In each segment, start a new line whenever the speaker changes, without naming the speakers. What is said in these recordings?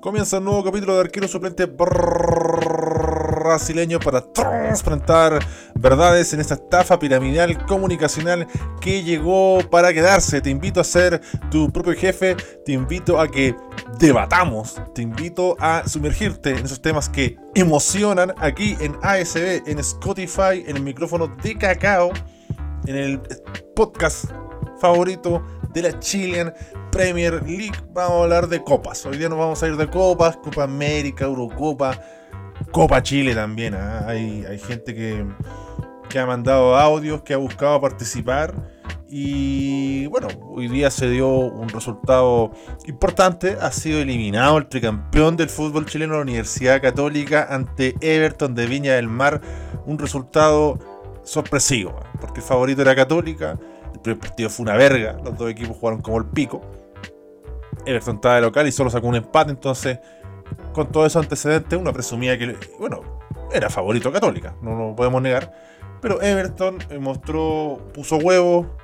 Comienza un nuevo capítulo de Arquero Suplente Brasileño para transparentar verdades en esta estafa piramidal comunicacional que llegó para quedarse. Te invito a ser tu propio jefe, te invito a que debatamos, te invito a sumergirte en esos temas que emocionan aquí en ASB, en Spotify, en el micrófono de cacao, en el podcast favorito de la Chilean Premier League. Vamos a hablar de copas. Hoy día nos vamos a ir de copas, Copa América, Eurocopa, Copa Chile también. ¿ah? Hay, hay, gente que, que ha mandado audios, que ha buscado participar. Y bueno, hoy día se dio un resultado importante. Ha sido eliminado el tricampeón del fútbol chileno, la Universidad Católica, ante Everton de Viña del Mar. Un resultado sorpresivo, ¿ah? porque el favorito era Católica. El primer partido fue una verga, los dos equipos jugaron como el pico. Everton estaba de local y solo sacó un empate, entonces con todos esos antecedentes uno presumía que, bueno, era favorito Católica, no lo podemos negar. Pero Everton mostró, puso huevo,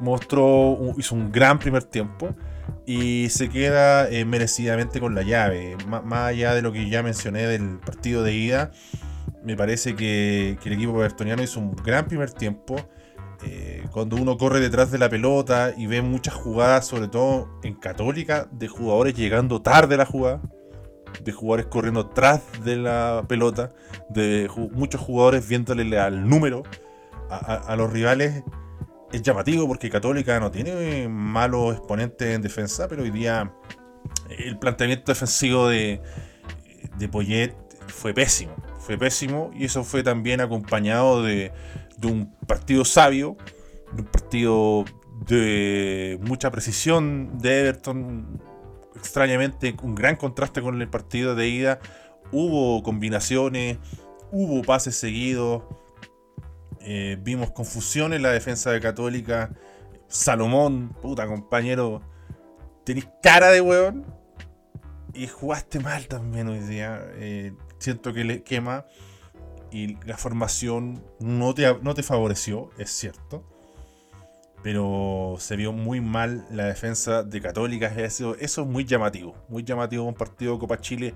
mostró, hizo un gran primer tiempo y se queda eh, merecidamente con la llave. más allá de lo que ya mencioné del partido de ida, me parece que, que el equipo evertoniano hizo un gran primer tiempo. Eh, cuando uno corre detrás de la pelota y ve muchas jugadas, sobre todo en Católica, de jugadores llegando tarde a la jugada, de jugadores corriendo tras de la pelota, de muchos jugadores viéndole al número a, los rivales, es llamativo porque Católica no tiene malos exponentes en defensa, pero hoy día el planteamiento defensivo de, de Poyet fue pésimo. Fue pésimo y eso fue también acompañado de de un partido sabio, de un partido de mucha precisión de Everton. Extrañamente, un gran contraste con el partido de ida. Hubo combinaciones, hubo pases seguidos. Eh, vimos confusión en la defensa de Católica. Salomón, puta compañero, tenés cara de hueón. Y jugaste mal también hoy día. Eh, siento que le quema y la formación no te, no te favoreció, es cierto. Pero se vio muy mal la defensa de Católica. Eso, eso es muy llamativo. Muy llamativo un partido de Copa Chile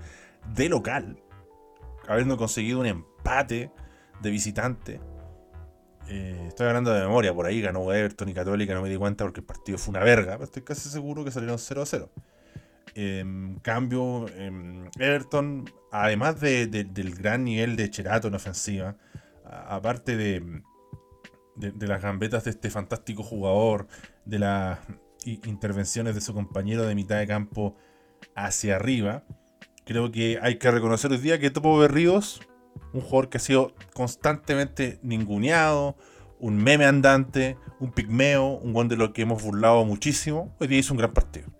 de local. Habiendo conseguido un empate de visitante. Eh, estoy hablando de memoria, por ahí ganó Everton y Católica, no me di cuenta porque el partido fue una verga, pero estoy casi seguro que salieron 0 a 0. En cambio, Everton, además del gran nivel de Cherato en ofensiva, aparte de, las gambetas de este fantástico jugador, de las intervenciones de su compañero de mitad de campo hacia arriba, creo que hay que reconocer hoy día que Topo Berríos, un jugador que ha sido constantemente ninguneado, un meme andante, un pigmeo, un buen de lo que hemos burlado muchísimo, hoy día hizo un gran partido.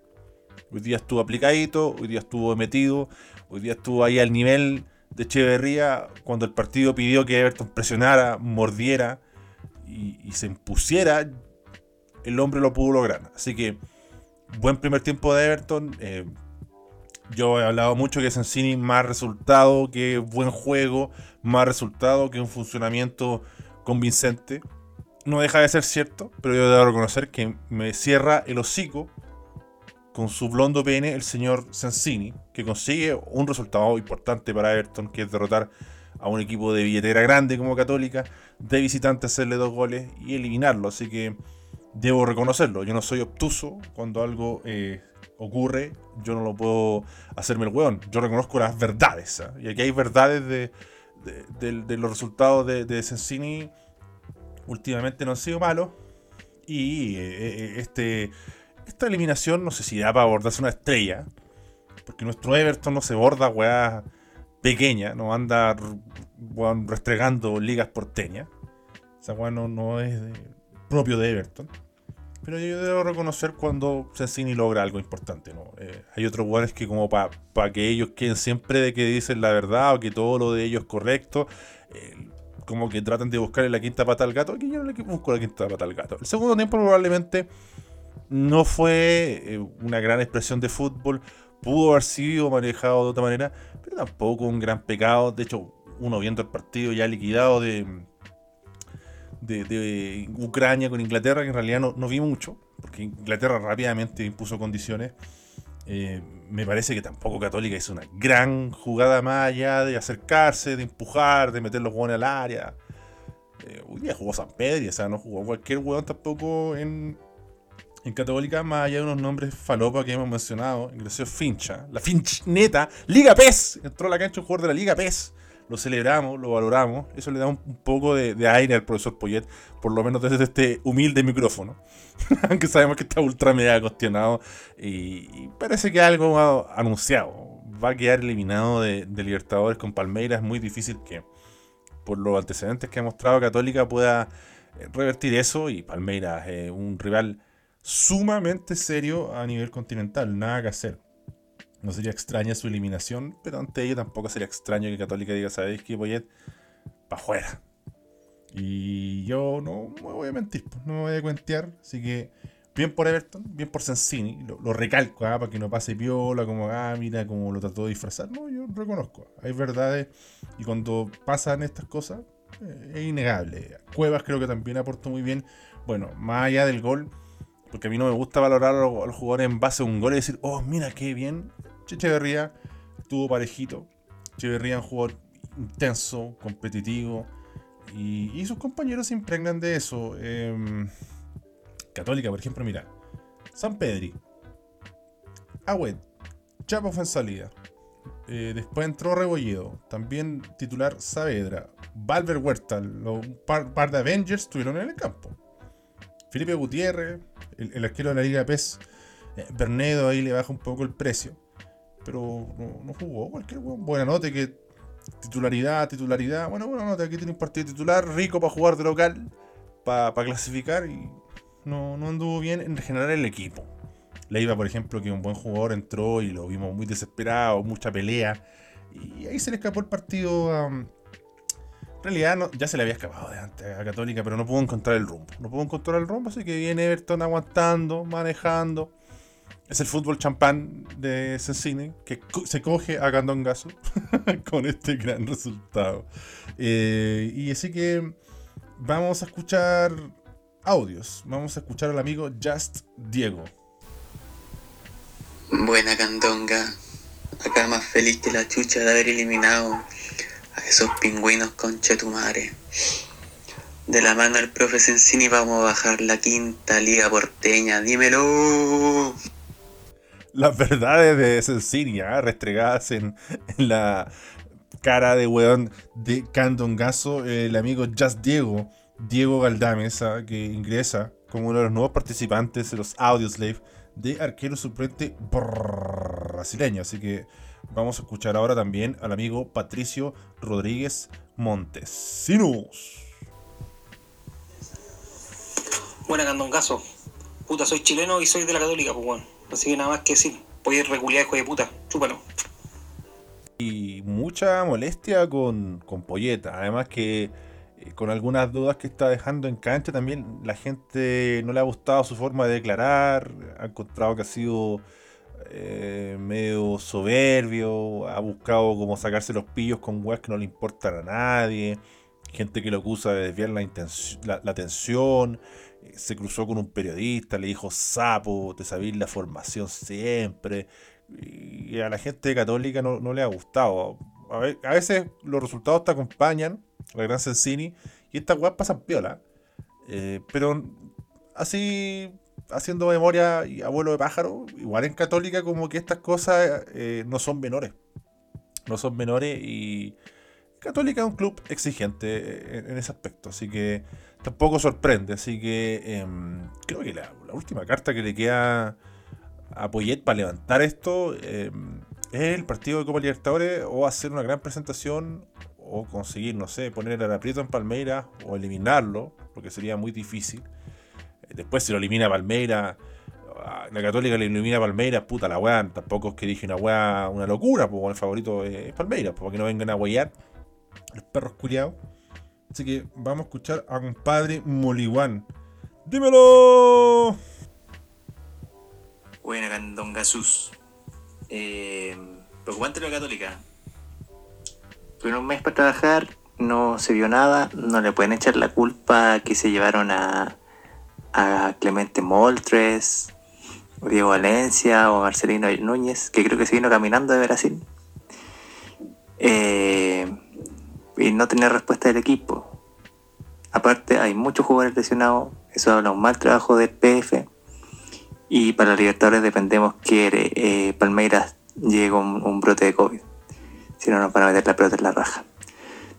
Hoy día estuvo aplicadito, hoy día estuvo metido, hoy día estuvo ahí al nivel de Echeverría cuando el partido pidió que Everton presionara, mordiera y, se impusiera, el hombre lo pudo lograr. Así que buen primer tiempo de Everton. Eh, yo he hablado mucho que Sensini más resultado que buen juego, más resultado que un funcionamiento convincente. No deja de ser cierto, pero yo debo reconocer que me cierra el hocico con su blondo pene el señor Sensini, que consigue un resultado importante para Everton, que es derrotar a un equipo de billetera grande como Católica, de visitante hacerle dos goles y eliminarlo. Así que debo reconocerlo. Yo no soy obtuso cuando algo eh, ocurre, yo no lo puedo hacerme el hueón. Yo reconozco las verdades. ¿ah? Y aquí hay verdades de, los resultados de, de Sensini. Últimamente no han sido malos. Y eh, eh, este esta eliminación no sé si da para abordarse una estrella. Porque nuestro Everton no se borda, weá, pequeña. No anda restregando ligas porteñas. O sea, weá no, es propio de Everton. Pero yo debo reconocer cuando Sensini logra algo importante, ¿no? Eh, hay otros jugadores que como para que ellos queden siempre de que dicen la verdad o que todo lo de ellos es correcto, como que tratan de buscarle la quinta pata al gato. Aquí yo no le busco la quinta pata al gato. El segundo tiempo probablemente no fue eh, una gran expresión de fútbol, pudo haber sido manejado de otra manera, pero tampoco un gran pecado. De hecho, uno viendo el partido ya liquidado de, de, Ucrania con Inglaterra, que en realidad no, vi mucho, porque Inglaterra rápidamente impuso condiciones Eh, me parece que tampoco Católica hizo una gran jugada más allá de acercarse, de empujar, de meter los hueones al área. Eh, hoy día jugó San Pedro, o sea, no jugó cualquier hueón tampoco en, en Católica, más allá de unos nombres falopa que hemos mencionado. Ingresó Fincha, la Finch neta, Liga PES. Entró a la cancha un jugador de la Liga PES lo celebramos, lo valoramos. Eso le da un, poco de, aire al profesor Poyet, por lo menos desde este humilde micrófono. Aunque sabemos que está ultra mega cuestionado y, parece que algo ha anunciado. Va a quedar eliminado de, Libertadores con Palmeiras. Es muy difícil que, por los antecedentes que ha mostrado Católica, pueda revertir eso. Y Palmeiras es un rival sumamente serio a nivel continental. Nada que hacer. No sería extraña su eliminación, pero ante ello tampoco sería extraño que Católica diga, ¿sabéis qué, Poyet? Pa' afuera. Y yo no me voy a mentir, pues, no me voy a cuentear. Así que, bien por Everton, bien por Sensini. Lo, recalco, ¿ah? para que no pase piola, como, ah, como lo trató de disfrazar. No, yo reconozco. Hay verdades y cuando pasan estas cosas, eh, es innegable. Cuevas creo que también aportó muy bien. Bueno, más allá del gol, porque a mí no me gusta valorar a los, jugadores en base a un gol y decir, oh, mira qué bien Echeverría estuvo parejito. Echeverría es un jugador intenso, competitivo. Y, sus compañeros se impregnan de eso. Em, Católica, por ejemplo, mira. San Pedri. Agüed. Chapo fue en salida. Eh, después entró Rebolledo. También titular Saavedra. Valver Huerta. Un par, de Avengers estuvieron en el campo. Felipe Gutiérrez. El, arquero de la Liga de PES. Eh, Bernedo ahí le baja un poco el precio pero no, jugó cualquier Buena nota que titularidad, titularidad. Bueno, buena nota, aquí tiene un partido titular rico para jugar de local, para clasificar y no, anduvo bien en regenerar el equipo. Leiva, por ejemplo, que un buen jugador entró y lo vimos muy desesperado, mucha pelea. Y ahí se le escapó el partido a. En realidad ya se le había escapado de antes a Católica, pero no pudo encontrar el rumbo. No pudo encontrar el rumbo, así que viene Everton aguantando, manejando. Es el fútbol champán de Sensini que se coge a Candongazo con este gran resultado. Eh, y así que vamos a escuchar audios. Vamos a escuchar al amigo Just Diego.
Buena Candonga. Acá más feliz que la chucha de haber eliminado a esos pingüinos con Chetumare. De la mano del profe Sensini vamos a bajar la quinta liga porteña. Dímelo
las verdades de Cecilia restregadas en, la cara de weón de Candongazo, el amigo Just Diego, Diego Galdamesa, que ingresa como uno de los nuevos participantes de los Audioslave de arquero suplente brasileño. Así que vamos a escuchar ahora también al amigo Patricio Rodríguez Montesinos.
Buena Candongazo. Puta, soy chileno y soy de la Católica, pues bueno. Así que nada más que sí. Voy a ir hijo de puta. Chúpalo.
Y mucha molestia con, con Polleta. Además que eh, con algunas dudas que está dejando en cancha también la gente no le ha gustado su forma de declarar. Ha encontrado que ha sido eh, medio soberbio. Ha buscado como sacarse los pillos con weas que no le importan a nadie. Gente que lo acusa de desviar la, la, la atención se cruzó con un periodista, le dijo sapo, te sabéis la formación siempre. Y a la gente católica no, le ha gustado. A, veces los resultados te acompañan, la gran Sensini, y estas weas pasan piola. Eh, pero así, haciendo memoria y abuelo de pájaro, igual en católica como que estas cosas eh, no son menores. No son menores y Católica es un club exigente en, ese aspecto, así que tampoco sorprende. Así que em, creo que la, última carta que le queda a Poyet para levantar esto em, es el partido de Copa Libertadores o hacer una gran presentación o conseguir, no sé, poner el aprieto en Palmeiras o eliminarlo, porque sería muy difícil. Después si lo elimina Palmeiras, ah, la Católica le elimina Palmeiras, puta la weá, tampoco es que dije una weá, una locura, pues el favorito es Palmeiras, pues, porque no vengan a huellar los perros curiados. Así que vamos a escuchar a compadre Moliguán. ¡Dímelo!
Buena, Candón Gasús. Eh, preocupante la católica. Tuvieron un mes para trabajar, no se vio nada, no le pueden echar la culpa que se llevaron a, a Clemente Moltres, Diego Valencia o Marcelino Núñez, que creo que se vino caminando de Brasil. Eh, y no tener respuesta del equipo. Aparte, hay muchos jugadores lesionados, eso habla un mal trabajo del PF. Y para Libertadores dependemos que eh, Palmeiras llegue un, un brote de COVID. Si no, nos van a meter la pelota en la raja.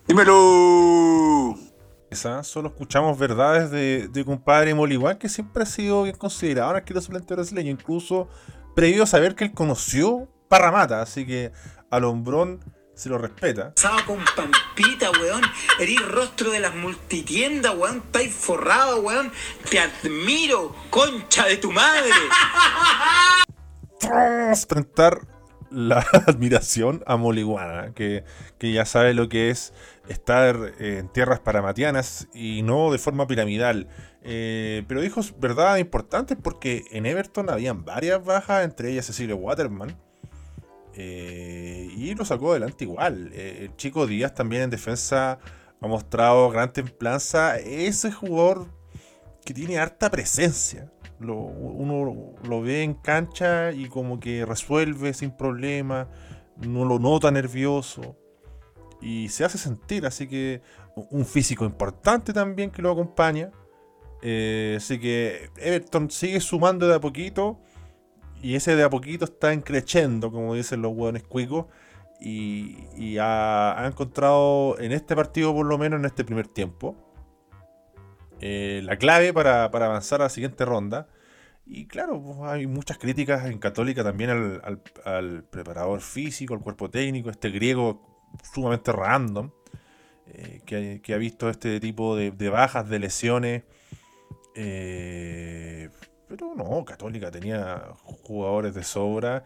¡Dímelo!
Esa, solo escuchamos verdades de, de compadre Moliguán, que siempre ha sido bien considerado en el suplente brasileño, incluso previo a saber que él conoció Parramata, así que al hombrón se lo respeta.
Pasaba con pampita, weón. Eres rostro de las multitiendas, weón. Estáis forrado, weón. Te admiro, concha de tu madre.
Enfrentar la admiración a Moliguana, que, que ya sabe lo que es estar en tierras paramatianas y no de forma piramidal. Eh, pero dijo verdad importantes porque en Everton habían varias bajas, entre ellas Cecilio Waterman. Eh, y lo sacó adelante igual. Eh, el chico Díaz también en defensa ha mostrado gran templanza. Ese jugador que tiene harta presencia. Lo, uno lo ve en cancha y como que resuelve sin problema. No lo nota nervioso y se hace sentir, así que un físico importante también que lo acompaña. Eh, así que Everton sigue sumando de a poquito y ese de a poquito está encrechendo, como dicen los hueones cuicos. Y, ha, encontrado en este partido, por lo menos en este primer tiempo, eh, la clave para, avanzar a la siguiente ronda. Y claro, pues, hay muchas críticas en Católica también al, preparador físico, al cuerpo técnico, este griego sumamente random, eh, que, ha visto este tipo de, bajas, de lesiones. Eh, pero no, Católica tenía jugadores de sobra.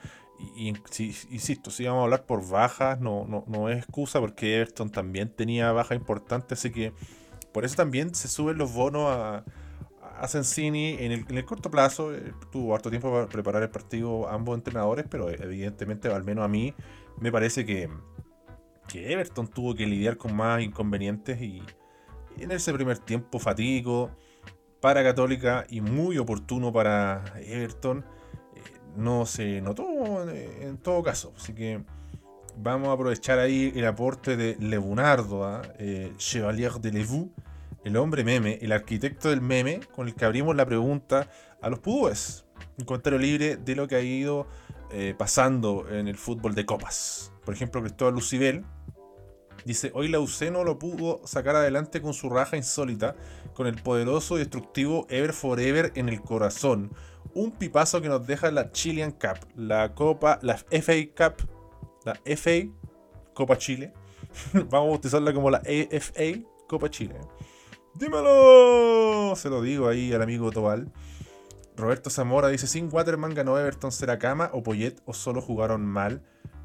Y, insisto, si vamos a hablar por bajas, no, no, es excusa porque Everton también tenía bajas importantes, así que por eso también se suben los bonos a, a Sensini en el, corto plazo. Eh, tuvo harto tiempo para preparar el partido ambos entrenadores, pero evidentemente, al menos a mí, me parece que, que Everton tuvo que lidiar con más inconvenientes y, en ese primer tiempo fatídico para Católica y muy oportuno para Everton eh, no se notó en todo caso. Así que vamos a aprovechar ahí el aporte de Lebunardo, ¿ah? eh, Chevalier de Levou, el hombre meme, el arquitecto del meme, con el que abrimos la pregunta a los pudúes. Un comentario libre de lo que ha ido eh, pasando en el fútbol de copas. Por ejemplo, Cristóbal Lucibel dice, hoy la UC no lo pudo sacar adelante con su raja insólita, con el poderoso y destructivo Ever Forever en el corazón. Un pipazo que nos deja la Chilean Cup, la Copa, la FA Cup, la FA Copa Chile. Vamos a bautizarla como la AFA Copa Chile. ¡Dímelo! Se lo digo ahí al amigo Tobal. Roberto Zamora dice: Sin Waterman ganó Everton, ¿será cama o Poyet o solo jugaron mal?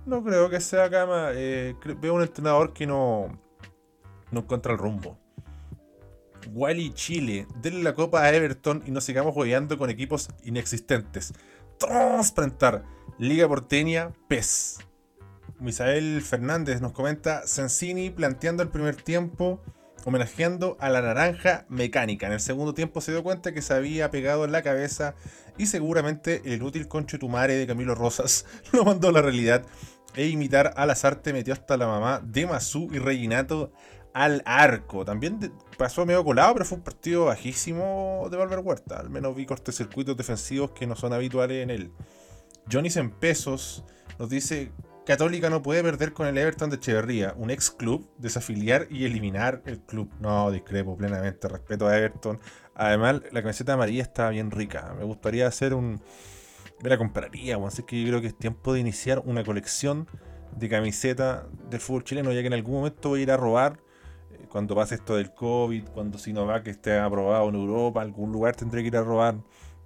No creo que sea Cama. Eh, veo un entrenador que no, no encuentra el rumbo. Wally Chile, denle la copa a Everton y nos sigamos jugando con equipos inexistentes. Transplantar. Liga Porteña, PES. Misael Fernández nos comenta: Sensini planteando el primer tiempo homenajeando a la naranja mecánica. En el segundo tiempo se dio cuenta que se había pegado en la cabeza y seguramente el inútil conchetumare de Camilo Rosas lo mandó a la realidad e imitar a las artes metió hasta la mamá de Mazú y Reginato al arco. También pasó medio colado, pero fue un partido bajísimo de Valver Huerta. Al menos vi cortecircuitos defensivos que no son habituales en él. Johnny en pesos nos dice: Católica no puede perder con el Everton de Echeverría, un ex club, desafiliar y eliminar el club. No, discrepo plenamente, respeto a Everton. Además, la camiseta amarilla está bien rica. Me gustaría hacer un me la compraría, así que yo creo que es tiempo de iniciar una colección de camisetas del fútbol chileno, ya que en algún momento voy a ir a robar eh, cuando pase esto del COVID, cuando Sinovac esté aprobado en Europa, algún lugar tendré que ir a robar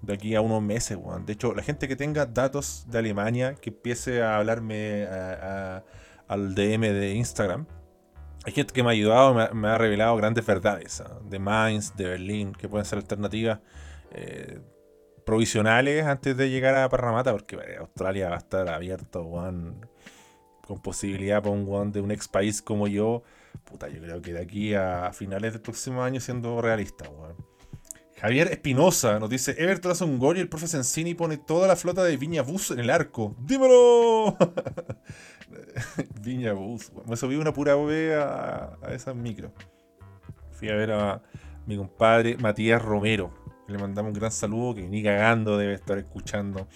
de aquí a unos meses, De hecho, la gente que tenga datos de Alemania, que empiece a hablarme al DM de Instagram. Hay gente que me ha ayudado, me ha, revelado grandes verdades ¿ah? de Mainz, de Berlín, que pueden ser alternativas. Eh, provisionales antes de llegar a Parramata, porque Australia va a estar abierto, con posibilidad para un one de un ex país como yo. Puta, yo creo que de aquí a finales del próximo año siendo realista, Javier Espinosa nos dice: Everton hace un gol y el profe Sensini pone toda la flota de Viña Bus en el arco. ¡Dímelo! Viña Bus. Me subí una pura B a, a esas micro. Fui a ver a mi compadre Matías Romero. Le mandamos un gran saludo que ni cagando debe estar escuchando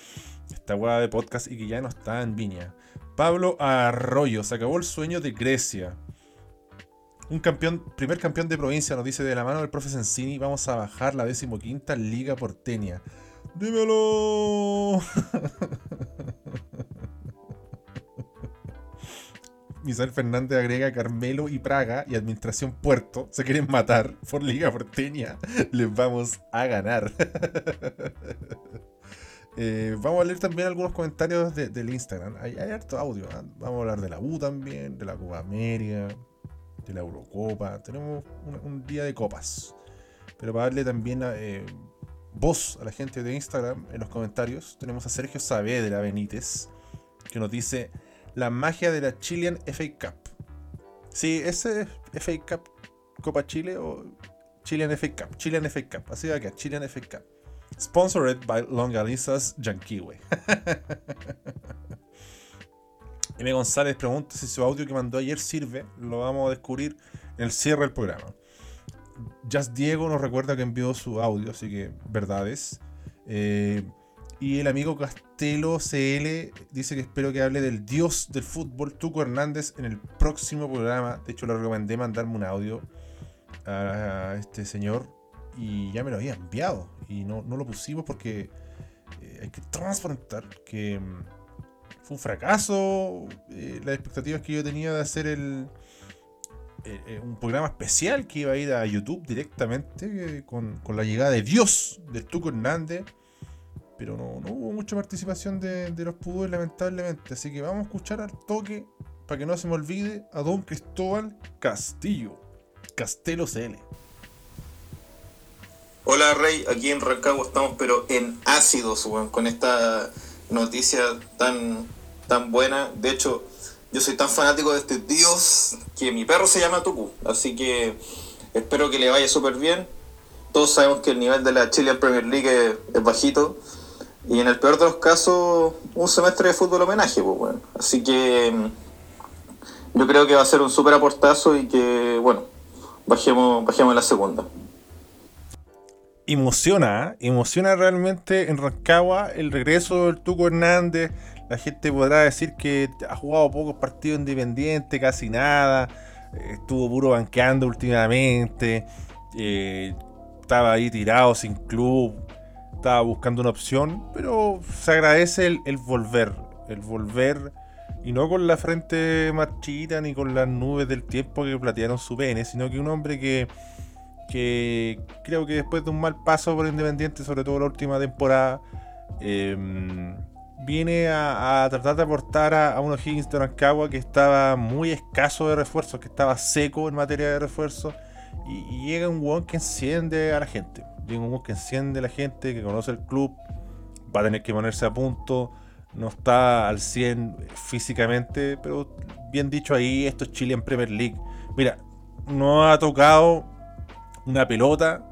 esta hueá de podcast y que ya no está en Viña. Pablo Arroyo, se acabó el sueño de Grecia. Un campeón, primer campeón de provincia, nos dice de la mano del profe Sensini, vamos a bajar la decimoquinta Liga Porteña. ¡Dímelo! Misael Fernández agrega Carmelo y Praga y Administración Puerto se quieren matar por Liga Porteña. Les vamos a ganar. Eh, vamos a leer también algunos comentarios del Instagram. Hay, harto audio. ¿ah? Vamos a hablar de la U también, de la Copa América, de la Eurocopa. Tenemos un, día de copas. Pero para darle también eh, voz a la gente de Instagram en los comentarios, tenemos a Sergio Saavedra Benítez, que nos dice la magia de la Chilean FA Cup. Sí, ese es FA Cup, Copa Chile o Chilean FA Cup. Chilean FA Cup. Así va que Chilean FA Cup. Sponsored by Longalizas Yanquiwe. M. González pregunta si su audio que mandó ayer sirve. Lo vamos a descubrir en el cierre del programa. Just Diego nos recuerda que envió su audio, así que verdades. Eh, y el amigo Castelo CL dice que espero que hable del dios del fútbol, Tuco Hernández, en el próximo programa. De hecho, le recomendé mandarme un audio a este señor y ya me lo había enviado y no, lo pusimos porque eh, hay que transparentar que mm, fue un fracaso eh, las expectativas que yo tenía de hacer el eh, un programa especial que iba a ir a YouTube directamente con, la llegada de Dios del Tuco Hernández pero no, hubo mucha participación de, de los pudores lamentablemente. Así que vamos a escuchar al toque para que no se me olvide a don Cristóbal Castillo Castelo CL
Hola Rey, aquí en Rancagua estamos pero en ácidos, con esta noticia tan, tan buena. De hecho, yo soy tan fanático de este dios que mi perro se llama Tuku, así que espero que le vaya súper bien. Todos sabemos que el nivel de la Chilean Premier League es, bajito. Y en el peor de los casos, un semestre de fútbol homenaje, pues bueno. Así que mm, yo creo que va a ser un súper aportazo y que, bueno, bajemos, bajemos la segunda
emociona, ¿eh? emociona realmente en Rancagua el regreso del Tuco Hernández. La gente podrá decir que ha jugado pocos partidos independientes, casi nada. Estuvo puro banqueando últimamente. Eh, estaba ahí tirado sin club. Estaba buscando una opción. Pero se agradece el, el volver. El volver. Y no con la frente marchita ni con las nubes del tiempo que platearon su pene, sino que un hombre que que creo que después de un mal paso por Independiente, sobre todo la última temporada, em, viene a, tratar de aportar a, unos Higgins de Rancagua que estaba muy escaso de refuerzos, que estaba seco en materia de refuerzos, y, llega un weón que enciende a la gente. Llega un weón que enciende a la gente, que conoce el club, va a tener que ponerse a punto, no está al 100 físicamente, pero bien dicho ahí, esto es Chile en Premier League. Mira, no ha tocado una pelota,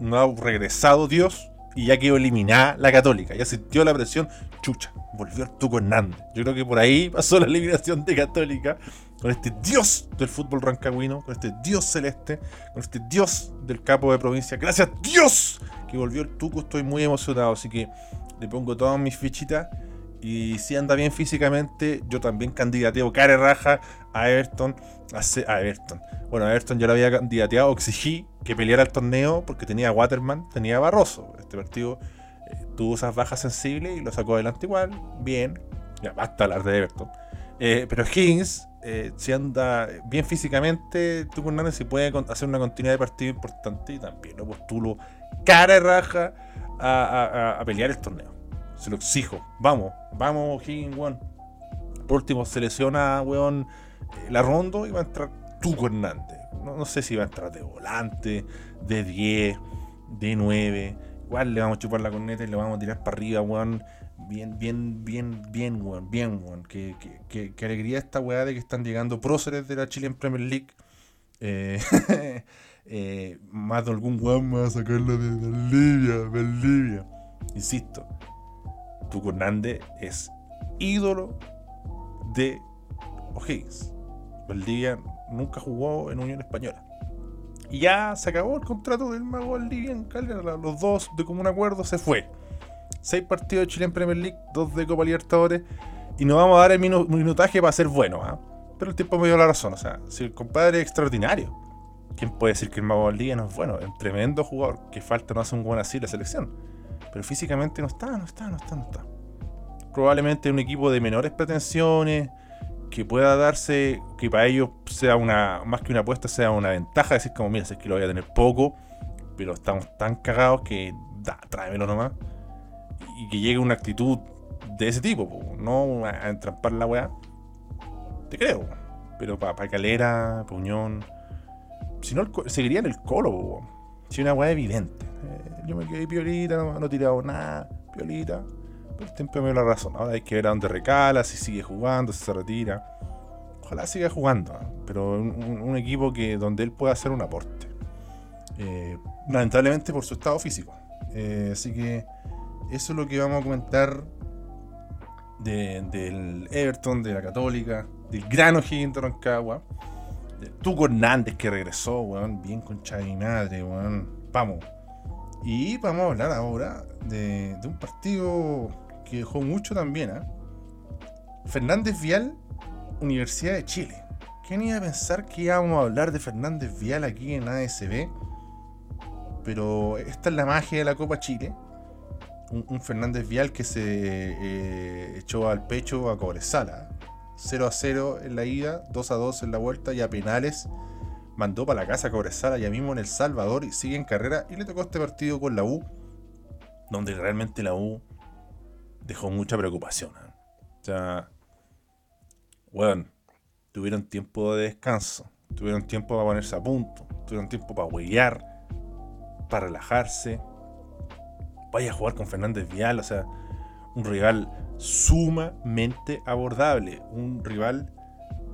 no ha regresado Dios y ya quedó eliminada la Católica. Ya sintió la presión, chucha, volvió Arturo Hernández. Yo creo que por ahí pasó la eliminación de Católica con este Dios del fútbol rancagüino, con este Dios celeste, con este Dios del capo de provincia. Gracias Dios que volvió el Tuco, estoy muy emocionado, así que le pongo todas mis fichitas. Y si anda bien físicamente, yo también candidateo care raja a Everton. A, Everton. Bueno, a Everton ya lo había candidateado, exigí que peleara el torneo porque tenía Waterman, tenía Barroso. Este partido eh, tuvo esas bajas sensibles y lo sacó adelante igual. Bien, ya basta hablar de Everton. Eh, pero Higgins, eh, si anda bien físicamente, tú Hernández si puede hacer una continuidad de partido importante y también lo postulo cara raja a pelear el torneo. Se lo exijo. Vamos, vamos, Higgins, weón. Por último, se lesiona, weón, eh, la Rondo y va a entrar Tuco Hernández. No, sé si va a entrar de volante, de 10, de 9. Igual le vamos a chupar la corneta y le vamos a tirar para arriba, weón. Bien, bien, bien, bien, weón. Bien, weón. Qué, alegría esta weá de que están llegando próceres de la Chilean Premier League Eh, eh, más de algún weón me va a sacarlo de Valdivia, Valdivia. Insisto, Tuco Hernández es ídolo de O'Higgins. Valdivia nunca jugó en Unión Española. Y ya se acabó el contrato del mago Valdivia en Calera. Los dos, de común acuerdo, se fue. Seis partidos de Chile en Premier League, dos de Copa Libertadores. Y nos vamos a dar el minu- minutaje para ser buenos. ¿ah? Pero el tiempo me dio la razón. O sea, si el compadre es extraordinario, ¿quién puede decir que el mago Valdivia no es bueno? Es un tremendo jugador. Que falta no hace un buen así la selección. Pero físicamente no está, no está, no está, no está. Probablemente un equipo de menores pretensiones que pueda darse, que para ellos sea una, más que una apuesta, sea una ventaja, decir como, mira, sé que lo voy a tener poco, pero estamos tan cagados que, da, tráemelo nomás. Y que llegue una actitud de ese tipo, po, no a, entrampar la weá. Te creo, pero para Calera, pa' Unión, si no, el co- seguiría en el colo, si una weá evidente. Eh, yo me quedé piolita, no, no he tirado nada, piolita. Pero el tiempo me dio la razón. Ahora hay que ver a dónde recala, si sigue jugando, si se retira. Ojalá siga jugando, ¿ah? pero un, equipo que donde él pueda hacer un aporte. Eh, lamentablemente por su estado físico. Eh, así que eso es lo que vamos a comentar de- del Everton, de la Católica, del gran O'Higgins de Rancagua, Tuco Hernández que regresó, weón, bien con Chavi Madre, weón. Vamos. Y vamos a hablar ahora de, de un partido que dejó mucho también, ¿ah? Fernández Vial, Universidad de Chile. ¿Quién iba a pensar que íbamos a hablar de Fernández Vial aquí en ASB? Pero esta es la magia de la Copa Chile. Un, Fernández Vial que se eh, echó al pecho a Cobresala. 0 a 0 en la ida, 2 a 2 en la vuelta y a penales mandó para la casa a Cobresala ya mismo en El Salvador y sigue en carrera y le tocó este partido con la U, donde realmente la U dejó mucha preocupación. ¿eh? O sea, weón, tuvieron tiempo de descanso, tuvieron tiempo para ponerse a punto, tuvieron tiempo para huellar, para relajarse. Vaya a jugar con Fernández Vial, o sea, un rival sumamente abordable, un rival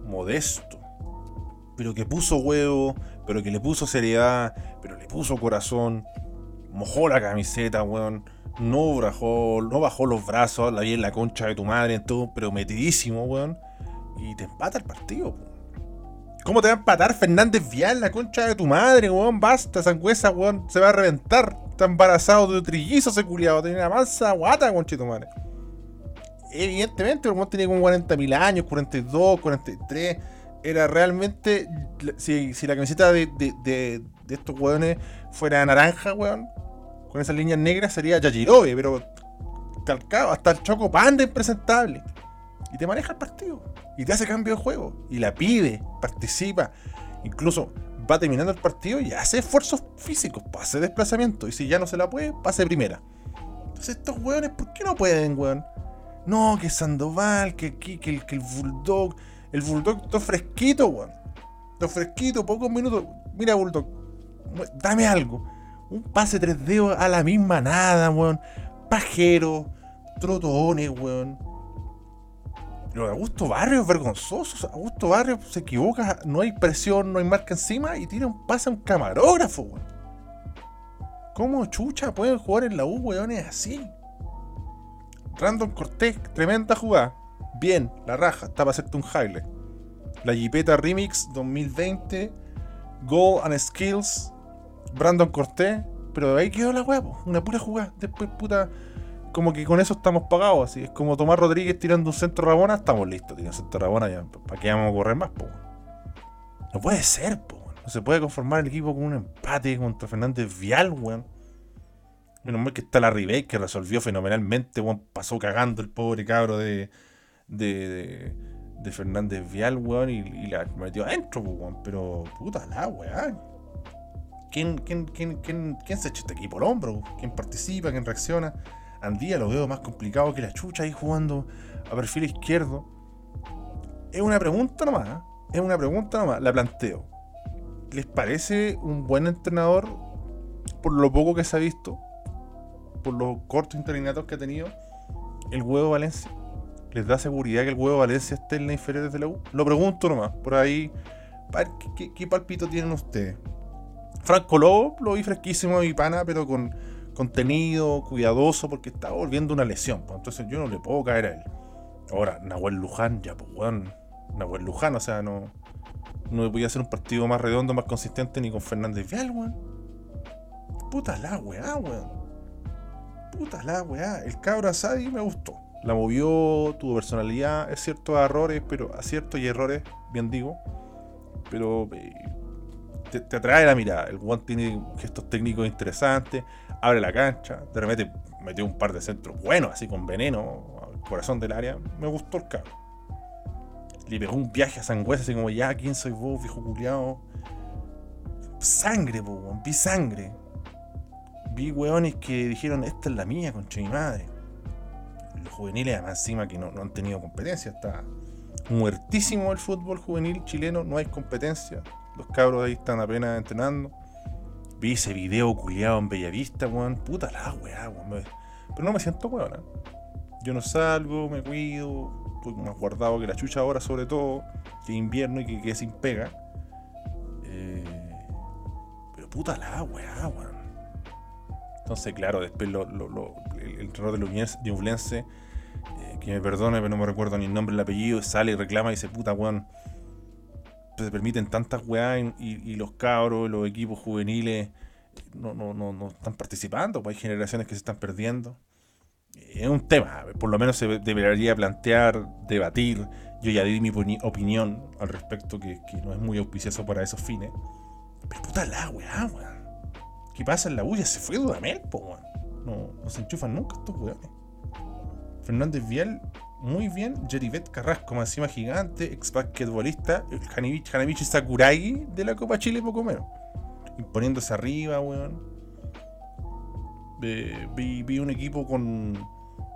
modesto, pero que puso huevo, pero que le puso seriedad, pero le puso corazón, mojó la camiseta, weón, no bajó, no bajó los brazos, la vi en la concha de tu madre, pero metidísimo, weón, y te empata el partido. ¿Cómo te va a empatar Fernández Vial, la concha de tu madre, weón? Basta, sangüesa, weón, se va a reventar. Está embarazado de trillizo ese culiado, tiene una mansa guata, concha de madre. Evidentemente, el tenía como 40.000 años, 42, 43 era realmente. Si, si la camiseta de, de, de- estos weones fuera naranja, weón, con esas líneas negras sería Yajirobe, pero calcado, hasta el Choco Panda impresentable. Y te maneja el partido. Y te hace cambio de juego. Y la pide, participa. Incluso va terminando el partido y hace esfuerzos físicos, hace desplazamiento. Y si ya no se la puede, pase primera. Entonces estos weones, ¿por qué no pueden, weón? No, que Sandoval, que, que, que el, que el Bulldog. El Bulldog está fresquito, weón. Está fresquito, pocos minutos. Mira, Bulldog, dame algo. Un pase 3 dedos a la misma nada, weón. Pajero, trotones, weón. Lo de Augusto Barrios es vergonzoso. Augusto Barrios se equivoca, no hay presión, no hay marca encima y tira un pase a un camarógrafo, weón. ¿Cómo chucha pueden jugar en la U, weones, así? Random Cortés, tremenda jugada. Bien, la raja, está para hacerte un highlight. La Jipeta Remix 2020, Goal and Skills, Brandon Cortés, pero ahí quedó la huevo, una pura jugada. Después, puta, como que con eso estamos pagados. Así es como Tomás Rodríguez tirando un centro Rabona, estamos listos. Tirando un centro Rabona, ya, ¿para qué vamos a correr más, po? No puede ser. No se puede conformar el equipo con un empate contra Fernández Vial, weón. Menos mal que está la Ribey que resolvió fenomenalmente, weón. Pasó cagando el pobre cabro de, de, de, de Fernández Vial, weón, y, y la metió adentro, po, weón. Pero, puta la, weón. ¿Quién, quién, quién, quién, quién se echa este equipo al hombro? ¿Quién participa? ¿Quién reacciona? Andía lo veo más complicado que la chucha ahí jugando a perfil izquierdo. Es una pregunta nomás, ¿eh? es una pregunta nomás, la planteo. ¿Les parece un buen entrenador por lo poco que se ha visto? Por los cortos interinatos que ha tenido el huevo Valencia. ¿Les da seguridad que el huevo Valencia esté en la inferior de la U? Lo pregunto nomás, por ahí ¿qué, palpito tienen ustedes? Franco Lobo lo vi fresquísimo y pana, pero con contenido, cuidadoso, porque estaba volviendo una lesión. pues, entonces yo no le puedo caer a él. Ahora, Nahuel Luján, ya pues weón. Nahuel Luján, o sea, no. No podía hacer un partido más redondo, más consistente ni con Fernández Vial, weón. Puta la weá, weón. Puta la weá. El cabro Asadi me gustó. La movió, tuvo personalidad, es cierto, errores, pero aciertos y errores, bien digo. Pero eh, te, atrae la mirada. El Juan tiene gestos técnicos interesantes, abre la cancha, de repente metió un par de centros buenos, así con veneno, al corazón del área. Me gustó el cabro. Le pegó un viaje a Sangüesa, así como, ya, ¿quién soy vos, viejo culiao? Sangre, po, vi sangre. Vi weones que dijeron, esta es la mía, concha mi madre. Los juveniles, además, encima que no, no han tenido competencia, está muertísimo el fútbol juvenil chileno, no hay competencia. Los cabros ahí están apenas entrenando. Vi ese video culiado en Bellavista, weón. Puta la weá, weón. Pero no me siento weón. ¿eh? Yo no salgo, me cuido, estoy más guardado que la chucha ahora, sobre todo, que invierno y que quede sin pega. Eh, pero puta la weá, weón. Entonces, claro, después lo, lo- el, entrenador de Ñublense, eh, que me perdone, pero no me recuerdo ni el nombre, el apellido, sale y reclama y dice, puta weón, se permiten tantas weá y, los cabros, los equipos juveniles no, no, no, no están participando, pues hay generaciones que se están perdiendo. Es un tema, por lo menos se debería plantear, debatir. Yo ya di mi opini- opinión al respecto, que, que no es muy auspicioso para esos fines. Pero puta la weá, weón. ¿Qué pasa en la? Ya se fue Dudamel, po, weón. No, no se enchufan nunca estos weones. Fernández Vial, muy bien. Jeribet Carrasco, más encima gigante, ex basquetbolista. El Sakuragi de la Copa Chile, poco menos. Imponiéndose arriba, weón. Vi, vi un equipo con,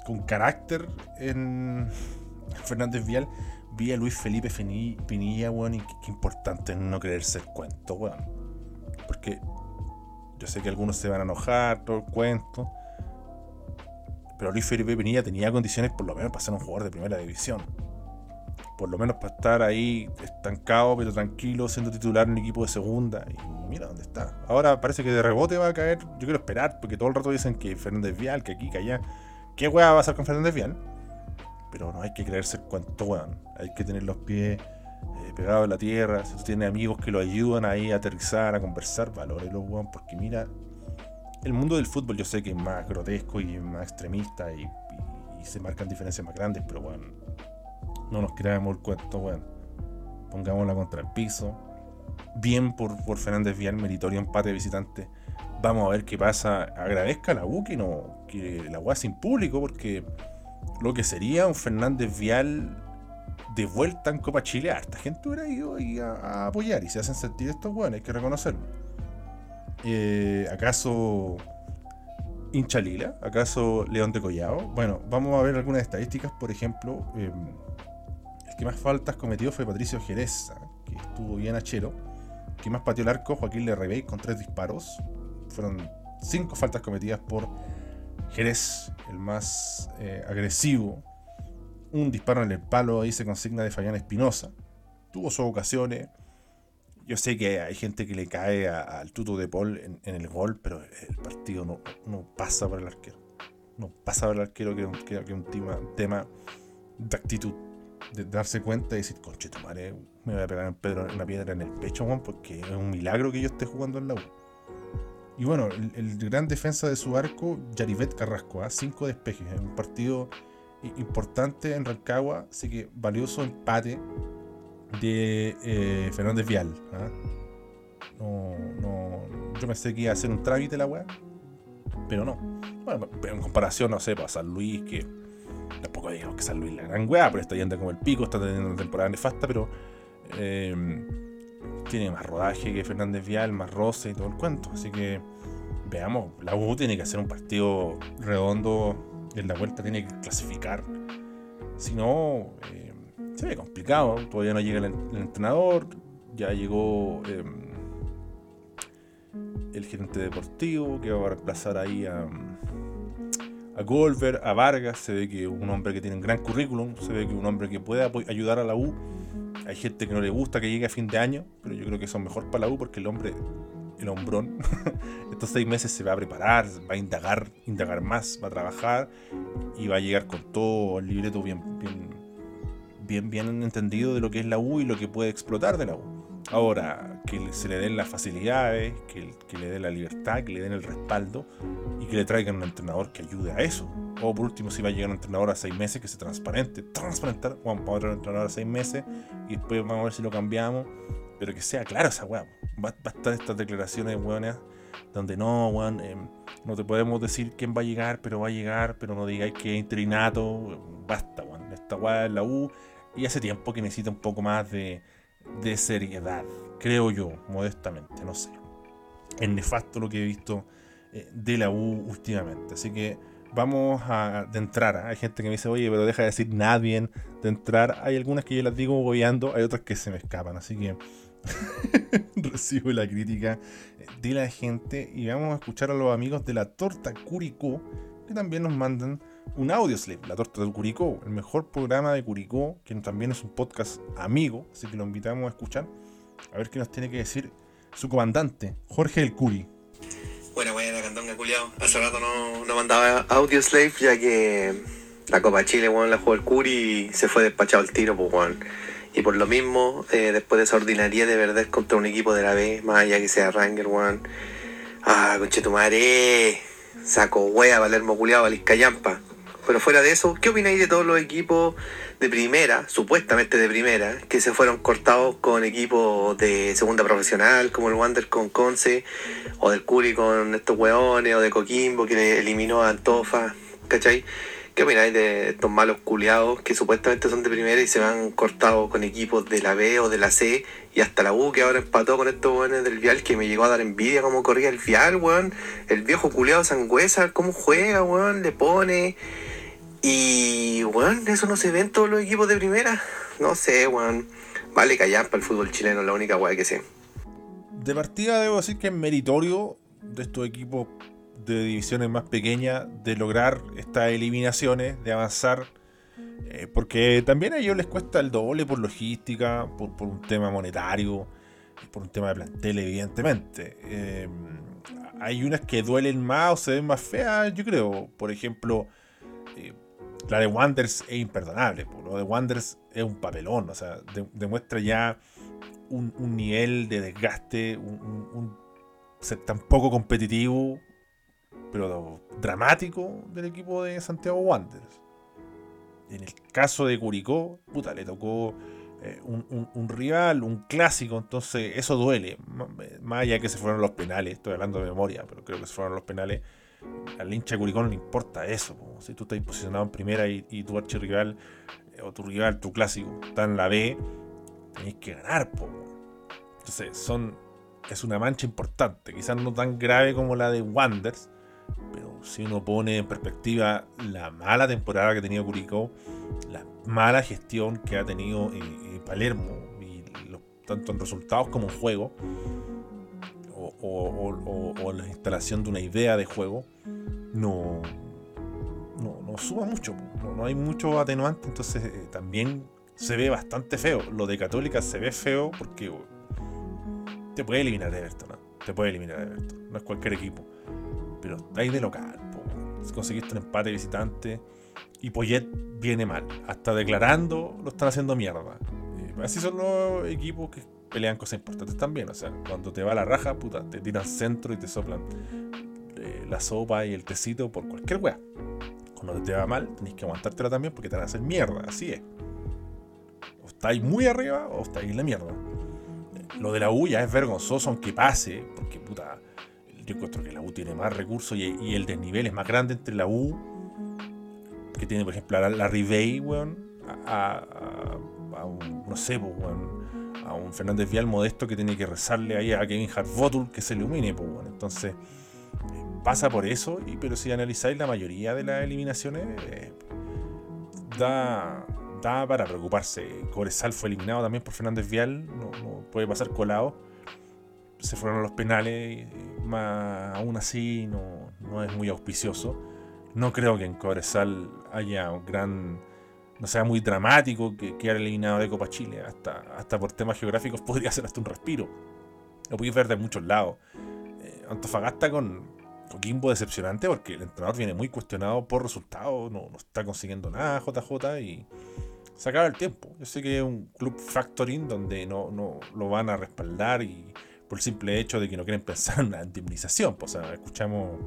con carácter en Fernández Vial. Vi a Luis Felipe Pinilla, weón, y qué, qué importante no creerse el cuento, weón. Porque yo sé que algunos se van a enojar, todo el cuento. Pero Luis Felipe Pinilla tenía condiciones por lo menos para ser un jugador de primera división. Por lo menos para estar ahí estancado, pero tranquilo, siendo titular en un equipo de segunda. Y mira dónde está. Ahora parece que de rebote va a caer. Yo quiero esperar, porque todo el rato dicen que Fernández Vial, que aquí, que allá. ¿Qué weá va a pasar con Fernández Vial? Pero no hay que creerse el cuento, weón. Hay que tener los pies eh, pegados en la tierra. Si tú tienes amigos que lo ayudan ahí a aterrizar, a conversar, valórelo, weón. Porque mira, el mundo del fútbol yo sé que es más grotesco y más extremista y, se marcan diferencias más grandes, pero weón, no nos creamos el cuento, weón. Pongámosla contra el piso. Bien por, por Fernández Vial, meritorio empate visitante. Vamos a ver qué pasa. Agradezca a la U que, no, que la U sin público, porque lo que sería un Fernández Vial de vuelta en Copa Chile, harta gente hubiera ido ahí a, apoyar y se hacen sentir estos weones, hay que reconocerlo. Eh, ¿Acaso hincha lila? ¿Acaso León de Collado? Bueno, vamos a ver algunas estadísticas. Por ejemplo, eh, el que más faltas cometió fue Patricio Jerez, que estuvo bien achero. El que más pateó el arco, Joaquín Lerrebey, con tres disparos. Fueron cinco faltas cometidas por Jerez, el más eh, agresivo. Un disparo en el palo, se consigna de Fabián Espinosa. Tuvo sus ocasiones. Yo sé que hay gente que le cae a- al tuto de Paul en, en el gol, pero el partido no, no pasa por el arquero. No pasa por el arquero, que que- un tema, de actitud. De darse cuenta y decir, conche tu madre, me voy a pegar en una piedra en el pecho, weón, porque es un milagro que yo esté jugando en la U. Y bueno, el, gran defensa de su arco, Yaribet Carrasco, ¿ah? cinco despejes. Es un partido importante en Rancagua, así que valioso empate de eh, Fernández Vial. ¿ah? No, no, yo pensé que iba a hacer un trámite la weá, pero no. Bueno, en comparación, no sé, para San Luis, que tampoco digamos que San Luis la gran weá, pero está yendo como el pico, está teniendo una temporada nefasta, pero eh, tiene más rodaje que Fernández Vial, más roce y todo el cuento. Así que veamos, la U tiene que hacer un partido redondo en la vuelta, tiene que clasificar. Si no, eh, se ve complicado. Todavía no llega el, en- el entrenador, ya llegó eh, el gerente deportivo que va a reemplazar ahí a, a a Vargas. Se ve que un hombre que tiene un gran currículum, se ve que un hombre que puede ayudar a la U Hay gente que no le gusta que llegue a fin de año, pero yo creo que es mejor para la U porque el hombre, el hombrón, estos seis meses se va a preparar, va a indagar, indagar más, va a trabajar y va a llegar con todo el libreto bien, bien, bien, bien entendido de lo que es la U y lo que puede explotar de la U. Ahora, que se le den las facilidades, que, que le den la libertad, que le den el respaldo y que le traigan un entrenador que ayude a eso. O por último, si va a llegar un entrenador a seis meses, que se transparente. Transparentar, vamos a otro entrenador a seis meses y después vamos a ver si lo cambiamos. Pero que sea claro esa weá. Va, a estar estas declaraciones, weones, donde no, weón, em, no te podemos decir quién va a llegar, pero va a llegar, pero no digáis que es interinato. Basta, weón. Esta weá es la U y hace tiempo que necesita un poco más de, de seriedad. Creo yo, modestamente, no sé. Es nefasto lo que he visto eh, de la U últimamente. Así que vamos a de entrar. Hay gente que me dice, oye, pero deja de decir nada bien de entrar. Hay algunas que yo las digo gobeando, hay otras que se me escapan. Así que recibo la crítica de la gente y vamos a escuchar a los amigos de la Torta Curicó que también nos mandan un audio slip, La Torta de Curicó, el mejor programa de Curicó, que también es un podcast amigo, así que lo invitamos a escuchar. A ver qué nos tiene que decir su comandante, Jorge El Curi.
Buena, buena, cantón culiao. Hace rato no, no mandaba audio slave, ya que la Copa Chile, weón, la jugó el Curi y se fue despachado el tiro, pues, weón. Y por lo mismo, eh, después de esa ordinaria de verdad contra un equipo de la B, más allá que sea Ranger, weón. Ah, conche tu madre. Saco wea, Valermo culiao, Valiscayampa. Pero fuera de eso, ¿qué opináis de todos los equipos de primera, supuestamente de primera, que se fueron cortados con equipos de segunda profesional, como el Wander con Conce, o del Curi con estos hueones, o de Coquimbo que eliminó a Antofa, ¿cachai? ¿Qué opináis de estos malos culiados que supuestamente son de primera y se van cortados con equipos de la B o de la C y hasta la U que ahora empató con estos hueones del Vial que me llegó a dar envidia cómo corría el Vial, weón? El viejo culiado Sangüesa, cómo juega, weón, le pone y, weón, eso no se ve en todos los equipos de primera. No sé, weón. Vale callar para el fútbol chileno, la única weá que sé.
De partida debo decir que es meritorio de estos equipos de divisiones más pequeñas de lograr estas eliminaciones, de avanzar. Eh, porque también a ellos les cuesta el doble por logística, por, un tema monetario, por un tema de plantel, evidentemente. Eh, hay unas que duelen más o se ven más feas, yo creo. Por ejemplo, eh, la de Wanders es imperdonable. Lo de Wanders es un papelón. O sea, demuestra ya un, nivel de desgaste, un, ser tan poco competitivo, pero dramático del equipo de Santiago Wanderers. En el caso de Curicó, puta, le tocó eh, un, rival, un clásico, entonces eso duele. Más allá que se fueron los penales, estoy hablando de memoria, pero creo que se fueron los penales al hincha de Curicó no le importa eso. Si tú estás posicionado en primera y, tu archirrival eh, o tu rival, tu clásico, está en la B, tenés que ganar. Entonces, son, es una mancha importante. Quizás no tan grave como la de Wanders, pero si uno pone en perspectiva la mala temporada que ha tenido Curicó, la mala gestión que ha tenido eh, eh, Palermo, tanto en resultados como en juego, o, la instalación de una idea de juego no, no, no mucho, no, hay mucho atenuante, entonces eh, también se ve bastante feo. Lo de Católica se ve feo porque te puede eliminar Everton, te puede eliminar Everton, no es cualquier equipo, pero ahí de local, si conseguiste un empate visitante y Poyet viene mal, hasta declarando lo están haciendo mierda. Eh, así son los equipos que pelean cosas importantes también. O sea, cuando te va la raja, puta, te tiran centro y te soplan eh, la sopa y el tecito por cualquier weá. Cuando te va mal, tenés que aguantártela también porque te van a hacer mierda. Así es. O estáis muy arriba o estáis en la mierda. Lo de la U ya es vergonzoso aunque pase, porque puta, yo encuentro que la U tiene más recursos y, el desnivel es más grande entre la U, que tiene por ejemplo la, la Ribey, weón, a, a, un, no sé, weón, a un Fernández Vial modesto que tiene que rezarle ahí a Kevin Hartvotul que se ilumine, pues bueno, entonces pasa por eso, y, pero si analizáis la mayoría de las eliminaciones, eh, da, da para preocuparse. Corezal fue eliminado también por Fernández Vial, no, puede pasar colado. Se fueron a los penales, más aún así no, no es muy auspicioso. No creo que en Corezal haya un gran no sea muy dramático que quedar eliminado de Copa Chile. Hasta, hasta por temas geográficos podría ser hasta un respiro. Lo podéis ver de muchos lados. Eh, Antofagasta con Coquimbo decepcionante porque el entrenador viene muy cuestionado por resultados, no, no está consiguiendo nada JJ y se acaba el tiempo. Yo sé que es un club factoring donde no, no lo van a respaldar y por el simple hecho de que no quieren pensar en una indemnización. Pues, o sea, escuchamos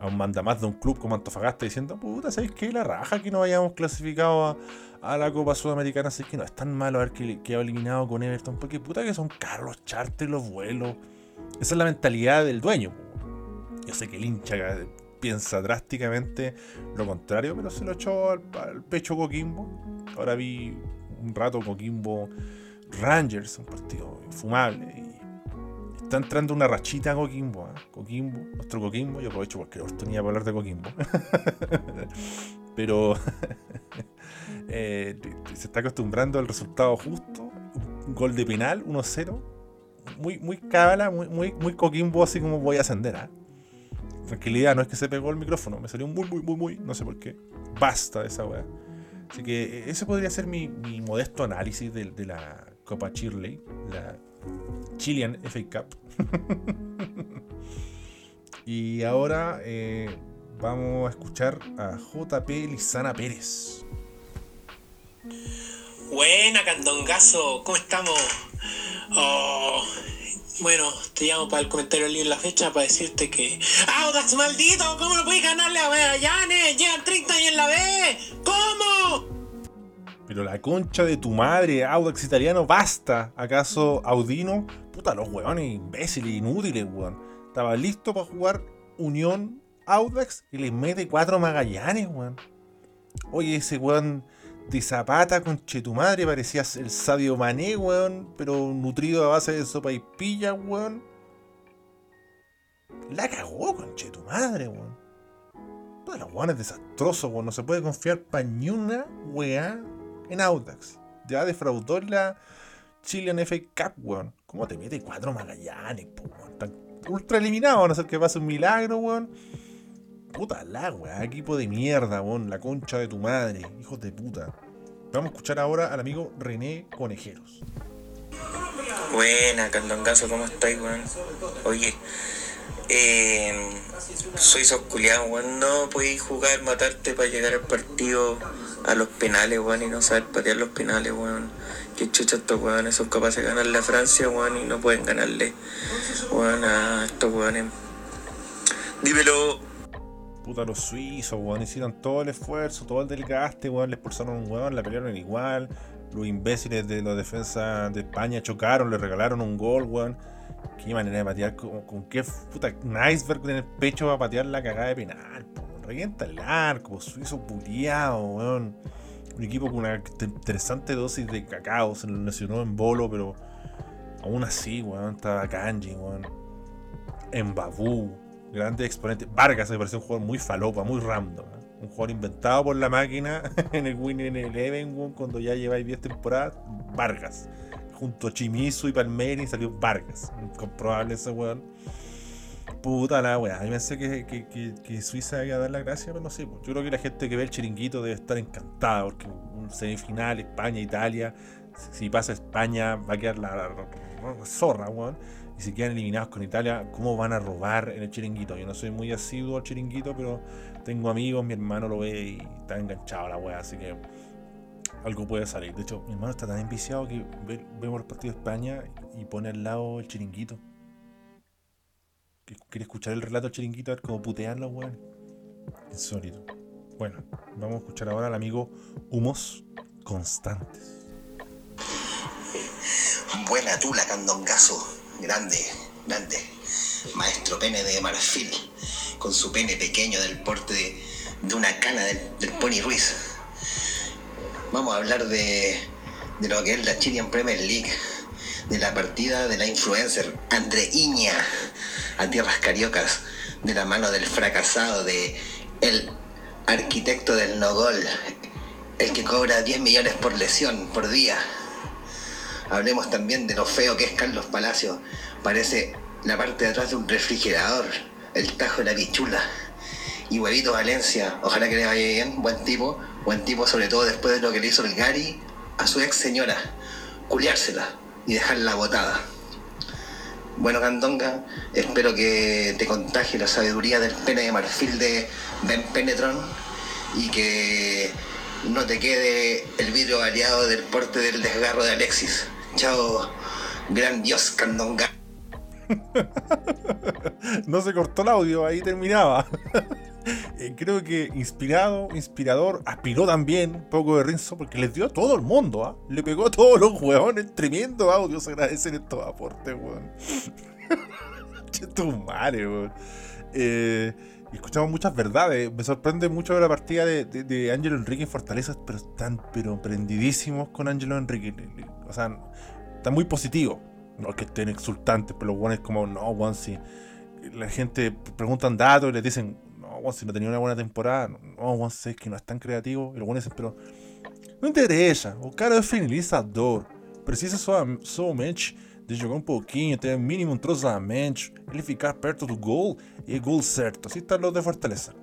a un mandamás de un club como Antofagasta diciendo, puta, ¿sabéis qué? La raja que no hayamos clasificado a, la Copa Sudamericana, así que no es tan malo haber que, quedado eliminado con Everton, porque puta que son caros los charters, los vuelos. Esa es la mentalidad del dueño. Yo sé que el hincha piensa drásticamente lo contrario, pero se lo echó al, pecho Coquimbo. Ahora vi un rato Coquimbo Rangers, un partido infumable. Está entrando una rachita Coquimbo, ¿eh? Coquimbo, nuestro Coquimbo. Yo aprovecho porque oportunidad para hablar de Coquimbo. Pero eh, se está acostumbrando al resultado justo. Gol de penal, 1-0. Muy, muy cábala, muy, muy, muy Coquimbo, así como voy a ascender. ¿eh? Tranquilidad, no es que se pegó el micrófono, me salió muy, muy, muy, muy, no sé por qué. Basta de esa weá. Así que ese podría ser mi, modesto análisis de, la Copa Chirley, Chilean FA Cup. y ahora eh, vamos a escuchar a JP Lizana Pérez.
Buena, Candongazo, ¿cómo estamos? Oh, bueno, te llamo para el comentario en la fecha para decirte que. ¡Audax maldito! ¿Cómo lo puedes ganarle a Magallanes? Llegan 30 años en la B. ¿Cómo?
Pero la concha de tu madre, Audax italiano, basta. ¿Acaso Audino? Puta, los weones imbéciles, inútiles, weón. Estaba listo para jugar Unión Audax y le mete cuatro Magallanes, weón. Oye, ese weón de Zapata con madre parecía el Sadio Mané, weón, pero nutrido a base de sopa y pilla, weón. La cagó con madre, weón. Todos los weones desastrosos, weón. No se puede confiar pa' ni en Audax. Ya defraudó la Chilean FA Cup, weón. ¿Cómo te mete cuatro Magallanes, weón? Tan ultra eliminado, a no ser que pase un milagro, weón. Puta la weá, equipo de mierda, weón. La concha de tu madre, hijos de puta. Vamos a escuchar ahora al amigo René Conejeros.
Buena, Candongazo, ¿cómo estáis, weón? Oye, eh, soy sosculeado, weón. No podéis jugar, matarte para llegar al partido a los penales, weón, y no saber patear los penales, weón. Que chucha estos weones son capaces de ganarle a Francia, weón, y no pueden ganarle, weón, a estos weones. Dímelo.
Puta, los suizos, weón, hicieron todo el esfuerzo, todo el desgaste, weón, le expulsaron un weón, la pelearon igual. Los imbéciles de la defensa de España chocaron, le regalaron un gol, weón. Qué manera de patear, con, qué puta, un iceberg en el pecho va a patear la cagada de penal, revienta el arco, suizo puliado, weón. Un equipo con una interesante dosis de cacao, se lo lesionó en bolo, pero aún así, weón, estaba Kanji, weón. En Babu, grande exponente. Vargas me pareció un jugador muy falopa, muy random. Un jugador inventado por la máquina en el Winning Eleven, weón, cuando ya lleváis 10 temporadas. Vargas. Junto a Chimizu y Palmeri salió Vargas. Incomprobable ese weón Puta la weá. Yo pensé que, que, que, Suiza iba a dar la gracia, pero no sé. Yo creo que la gente que ve el chiringuito debe estar encantada, porque un semifinal, España, Italia. Si pasa España, va a quedar la, zorra, weón. Y si quedan eliminados con Italia, ¿cómo van a robar en el chiringuito? Yo no soy muy asiduo al chiringuito, pero tengo amigos, mi hermano lo ve y está enganchado la weá, así que algo puede salir. De hecho, mi hermano está tan enviciado que vemos el partido de España y pone al lado el chiringuito quiere escuchar el relato chiringuito, a ver cómo putean los weones. Insólito. Bueno, vamos a escuchar ahora al amigo Humos Constantes.
Buena tula, candongazo. Grande, grande. Maestro pene de marfil. Con su pene pequeño del porte de, una cana del, Pony Ruiz. Vamos a hablar de, de lo que es la Chilean Premier League. De la partida de la influencer Andreíña a tierras cariocas de la mano del fracasado de el arquitecto del no gol, el que cobra 10 millones por lesión por día. Hablemos también de lo feo que es Carlos Palacio. Parece la parte de atrás de un refrigerador, el tajo de la bichula. Y Huevito Valencia, ojalá que le vaya bien, buen tipo, buen tipo sobre todo después de lo que le hizo el Gary a su ex señora, culiársela y dejarla botada. Bueno, Candonga, espero que te contagie la sabiduría del pene de marfil de Ben Penetron y que no te quede el vidrio variado del porte del desgarro de Alexis. Chao, gran dios Candonga.
no se cortó el audio, ahí terminaba. Eh, creo que inspirado, inspirador, aspiró también un poco de Rinzo porque les dio a todo el mundo, ¿ah? Le pegó a todos los hueones, tremendo audio, se agradecen estos aportes, weón. che, tu madre, weón. Eh, escuchamos muchas verdades. Me sorprende mucho la partida de, de, Angelo Enrique en Fortaleza, pero están pero prendidísimos con Angelo Enrique. O sea, están muy positivos. No es que estén exultantes, pero los es como, no, si la gente preguntan datos y les dicen, no, si no tenía una buena temporada, no, Juan, es que no es tan creativo. Y dicen, pero não interessa, o cara é finalizador. Precisa só, somente de jogar um pouquinho, ter mínimo entrosamento, ele ficar perto do gol e gol certo. Así están los de Fortaleza.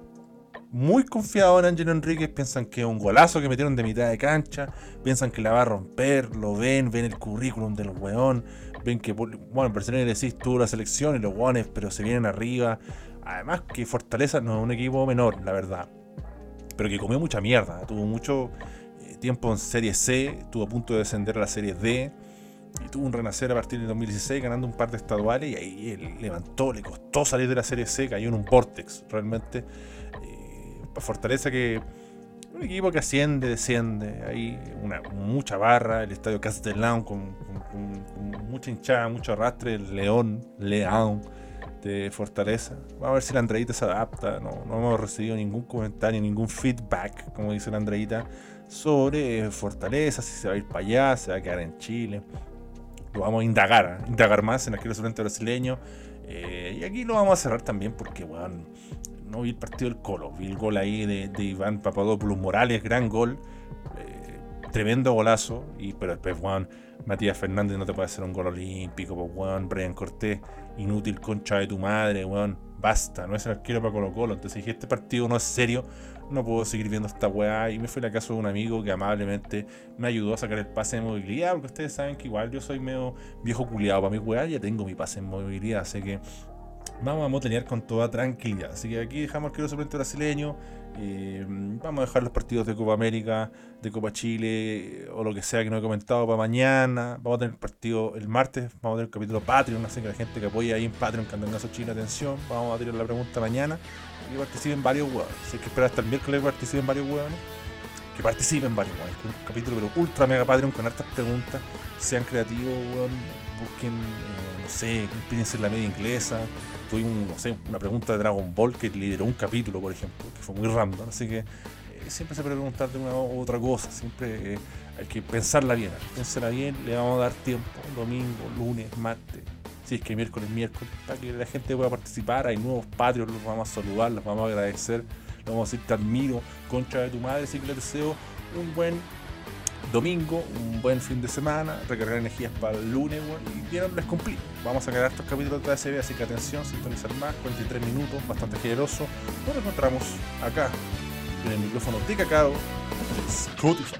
Muy confiado en Ángel Enriquez, piensan que es un golazo que metieron de mitad de cancha, piensan que la va a romper, lo ven, ven el currículum del weón, ven que, bueno, personalmente decís tú la selección y los weones, pero se vienen arriba, Además que Fortaleza no es un equipo menor, la verdad. Pero que comió mucha mierda. Tuvo mucho eh, tiempo en Serie C, estuvo a punto de descender a la Serie D. Y tuvo un renacer a partir de 2016 ganando un par de estaduales y ahí él levantó, le costó salir de la Serie C, cayó en un vortex realmente. Eh, Fortaleza que un equipo que asciende, desciende, hay una, mucha barra, el estadio Castellón con, con, mucha hinchada, mucho arrastre, el León, León de Fortaleza. Vamos a ver si la Andreita se adapta. No, no hemos recibido ningún comentario, ningún feedback, como dice la Andreita, sobre Fortaleza, si se va a ir para allá, se va a quedar en Chile. Lo vamos a indagar, indagar más en aquel restaurante brasileño. Eh, y aquí lo vamos a cerrar también porque, bueno, no vi el partido del Colo. Vi el gol ahí de, Iván Papadopoulos Morales, gran gol. Eh, tremendo golazo. Y, pero después, Matías Fernández no te puede hacer un gol olímpico, pues, Brian Cortés, inútil concha de tu madre, weón, basta, no es el arquero para Colo Colo. Entonces dije, este partido no es serio, no puedo seguir viendo esta weá. Y me fui a la casa de un amigo que amablemente me ayudó a sacar el pase de movilidad, porque ustedes saben que igual yo soy medio viejo culiado para mi weá, ya tengo mi pase en movilidad, así que vamos a motelear con toda tranquilidad. Así que aquí dejamos el suplente brasileño. Eh, vamos a dejar los partidos de Copa América, de Copa Chile o lo que sea que no he comentado para mañana. Vamos a tener el partido el martes, vamos a tener el capítulo Patreon, así que la gente que apoya ahí en Patreon, Candangazo Chile, atención. Vamos a tirar la pregunta mañana y participen varios huevos. Así que espera hasta el miércoles que participen varios huevos. Que participen varios huevos. Un capítulo pero ultra mega Patreon con hartas preguntas. Sean creativos, busquen, eh, no sé, inspírense en la media inglesa tuve no sé, una pregunta de Dragon Ball que lideró un capítulo, por ejemplo, que fue muy random. Así que eh, siempre se puede preguntar de una u otra cosa, siempre eh, hay que pensarla bien. Pensarla bien, le vamos a dar tiempo, domingo, lunes, martes, si es que miércoles, miércoles, para que la gente pueda participar. Hay nuevos patrios, los vamos a saludar, los vamos a agradecer, los vamos a decir te admiro, concha de tu madre, así que les deseo un buen domingo, un buen fin de semana, recargar energías para el lunes, y bien les cumplí. Vamos a quedar estos capítulos de ASB, así que atención, sintonizar más, 43 minutos, bastante generoso. Nos encontramos acá, en el micrófono de Cacao, Spotify.